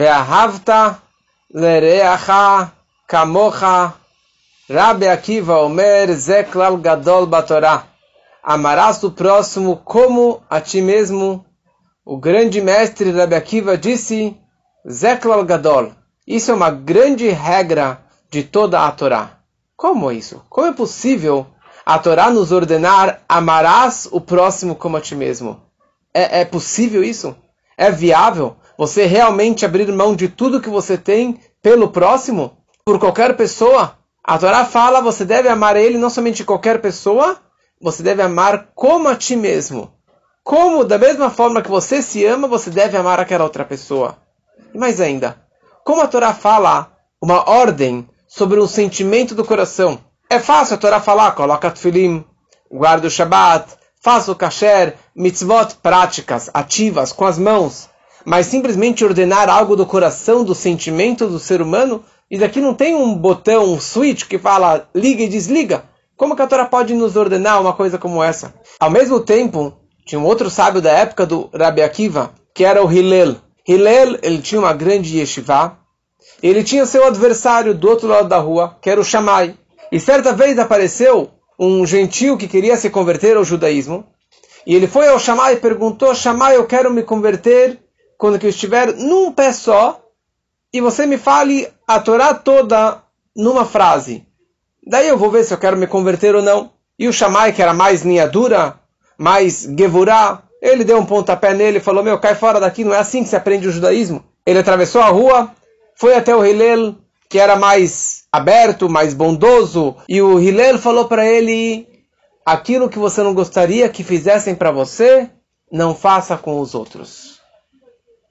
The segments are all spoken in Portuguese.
Ve'ahavta lereacha kamocha. Rabbi Akiva Omer Zeklal Gadol Batorá. Amarás o próximo como a ti mesmo. O grande mestre Rabbi Akiva disse, Zeklal Gadol. Isso é uma grande regra de toda a Torá. Como isso? Como é possível a Torá nos ordenar amarás o próximo como a ti mesmo? É, é possível isso? É viável você realmente abrir mão de tudo que você tem pelo próximo? Por qualquer pessoa? A Torá fala, você deve amar ele não somente qualquer pessoa, você deve amar como a ti mesmo. Como, da mesma forma que você se ama, você deve amar aquela outra pessoa. E mais ainda, como a Torá fala uma ordem sobre um sentimento do coração. É fácil a Torá falar, coloca tefilim, guarda o Shabat, faça o kasher, mitzvot práticas, ativas, com as mãos. Mas simplesmente ordenar algo do coração, do sentimento do ser humano, isso aqui não tem um botão, um switch que fala liga e desliga. Como que a Torá pode nos ordenar uma coisa como essa? Ao mesmo tempo, tinha um outro sábio da época do Rabbi Akiva, que era o Hillel. Hillel, ele tinha uma grande yeshiva. Ele tinha seu adversário do outro lado da rua, que era o Shammai. E certa vez apareceu um gentil que queria se converter ao judaísmo. E ele foi ao Shammai e perguntou, Shammai, eu quero me converter quando eu estiver num pé só e você me fale a Torá toda numa frase. Daí eu vou ver se eu quero me converter ou não. E o Shammai, que era mais linha dura, mais gevurá, ele deu um pontapé nele e falou, meu, cai fora daqui, não é assim que se aprende o judaísmo. Ele atravessou a rua, foi até o Hillel, que era mais aberto, mais bondoso, e o Hillel falou para ele, aquilo que você não gostaria que fizessem para você, não faça com os outros.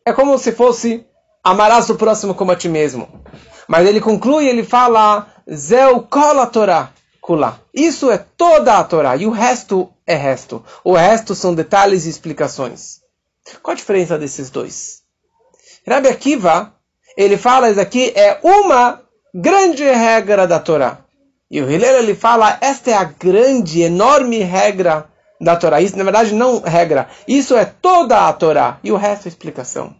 É como se fosse amarás o próximo como a ti mesmo. Mas ele conclui, ele fala, Zeu kol a Torá, kula. Isso é toda a Torá, e o resto é resto. O resto são detalhes e explicações. Qual a diferença desses dois? Rabbi Akiva, ele fala, isso aqui é uma grande regra da Torá. E o Hillel, ele fala, esta é a grande, enorme regra da Torá. Isso, na verdade, não regra. Isso é toda a Torá. E o resto é explicação.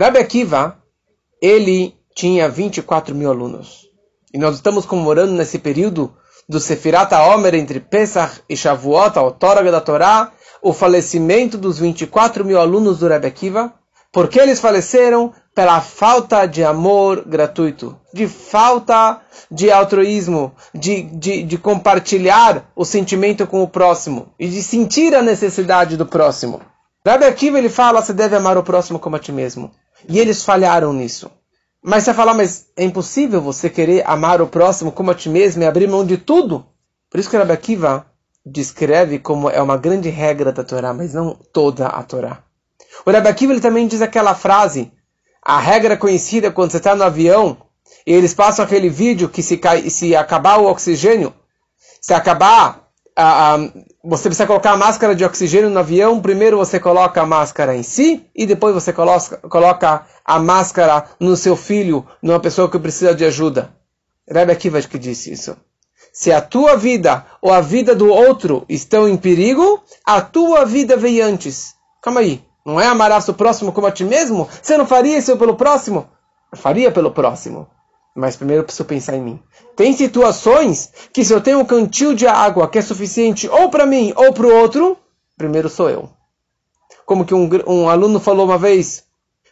Rabbi Akiva, ele tinha 24 mil alunos. E nós estamos comemorando nesse período do Sefirat Omer entre Pesach e Shavuot, a outorga da Torá, o falecimento dos 24 mil alunos do Rabbi Akiva, porque eles faleceram pela falta de amor gratuito, de falta de altruísmo, de, de, de compartilhar o sentimento com o próximo e de sentir a necessidade do próximo. Rabbi Akiva ele fala, você deve amar o próximo como a ti mesmo. E eles falharam nisso. Mas você falar, mas é impossível você querer amar o próximo como a ti mesmo e abrir mão de tudo? Por isso que Rabbi Akiva descreve como é uma grande regra da Torá, mas não toda a Torá. O Rabbi Akiva ele também diz aquela frase, a regra conhecida quando você está no avião e eles passam aquele vídeo que se, cai, se acabar o oxigênio, se acabar a, a, você precisa colocar a máscara de oxigênio no avião, primeiro você coloca a máscara em si e depois você coloca, coloca a máscara no seu filho, numa pessoa que precisa de ajuda. Rebbe Akiva que disse isso. Se a tua vida ou a vida do outro estão em perigo, a tua vida veio antes. Calma aí. Não é amarás o próximo como a ti mesmo? Você não faria isso pelo próximo? Eu faria pelo próximo. Mas primeiro eu preciso pensar em mim. Tem situações que se eu tenho um cantil de água que é suficiente ou para mim ou para o outro, primeiro sou eu. Como que um, um aluno falou uma vez,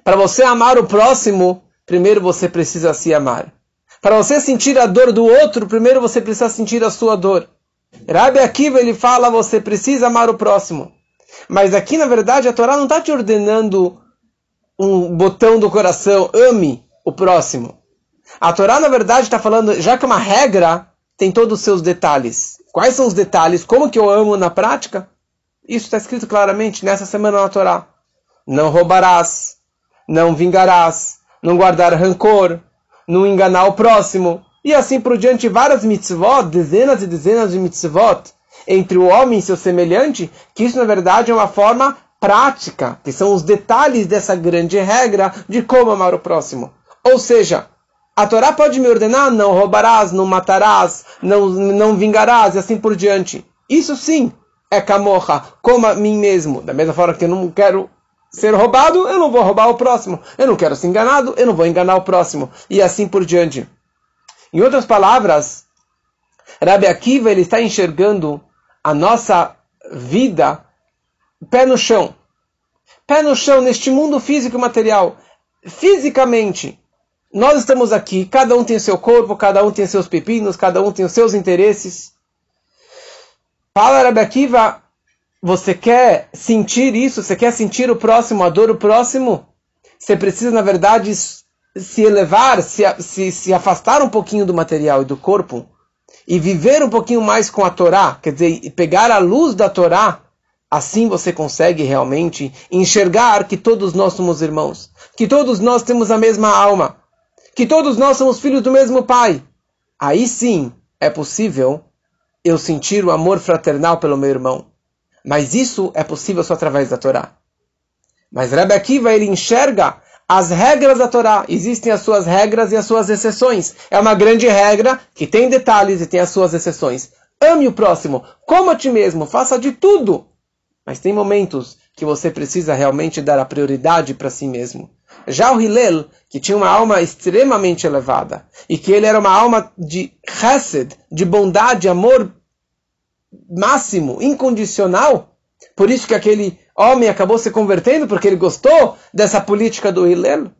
para você amar o próximo, primeiro você precisa se amar. Para você sentir a dor do outro, primeiro você precisa sentir a sua dor. Rabi Akiva ele fala, você precisa amar o próximo. Mas aqui, na verdade, a Torá não está te ordenando um botão do coração, ame o próximo. A Torá, na verdade, está falando, já que é uma regra, tem todos os seus detalhes. Quais são os detalhes? Como que eu amo na prática? Isso está escrito claramente nessa semana na Torá. Não roubarás, não vingarás, não guardar rancor, não enganar o próximo. E assim por diante, várias mitzvot, dezenas e dezenas de mitzvot, entre o homem e seu semelhante, que isso na verdade é uma forma prática, que são os detalhes dessa grande regra de como amar o próximo. Ou seja, a Torá pode me ordenar, não roubarás, não matarás, não, não vingarás e assim por diante. Isso sim é camorra, como a mim mesmo. Da mesma forma que eu não quero ser roubado, eu não vou roubar o próximo. Eu não quero ser enganado, eu não vou enganar o próximo. E assim por diante. Em outras palavras, Rabi Akiva ele está enxergando a nossa vida pé no chão. Pé no chão neste mundo físico e material. Fisicamente, nós estamos aqui, cada um tem seu corpo, cada um tem seus pepinos, cada um tem os seus interesses. Fala Rabi Akiva, você quer sentir isso? Você quer sentir o próximo, a dor do próximo? Você precisa, na verdade, se elevar, se, se, se afastar um pouquinho do material e do corpo e viver um pouquinho mais com a Torá, quer dizer, pegar a luz da Torá, assim você consegue realmente enxergar que todos nós somos irmãos, que todos nós temos a mesma alma, que todos nós somos filhos do mesmo Pai. Aí sim é possível eu sentir o amor fraternal pelo meu irmão. Mas isso é possível só através da Torá. Mas Rebbe Akiva, ele enxerga as regras da Torá. Existem as suas regras e as suas exceções. É uma grande regra que tem detalhes e tem as suas exceções. Ame o próximo, como a ti mesmo, faça de tudo. Mas tem momentos que você precisa realmente dar a prioridade para si mesmo. Já o Hillel, que tinha uma alma extremamente elevada, e que ele era uma alma de chesed, de bondade, amor máximo, incondicional, por isso que aquele homem acabou se convertendo porque ele gostou dessa política do Hillel.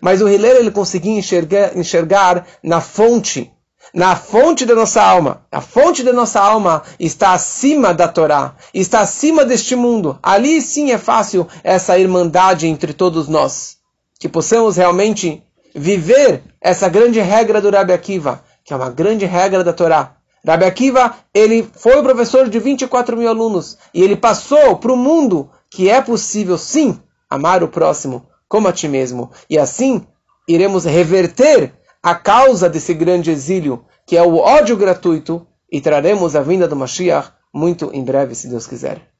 Mas o Hillel ele conseguia enxergar, enxergar na fonte, na fonte da nossa alma. A fonte da nossa alma está acima da Torá, está acima deste mundo. Ali sim é fácil essa irmandade entre todos nós. Que possamos realmente viver essa grande regra do Rabi Akiva, que é uma grande regra da Torá. Rabi Akiva, ele foi professor de 24 mil alunos e ele passou para o mundo que é possível sim amar o próximo como a ti mesmo. E assim iremos reverter a causa desse grande exílio, que é o ódio gratuito, e traremos a vinda do Mashiach muito em breve, se Deus quiser.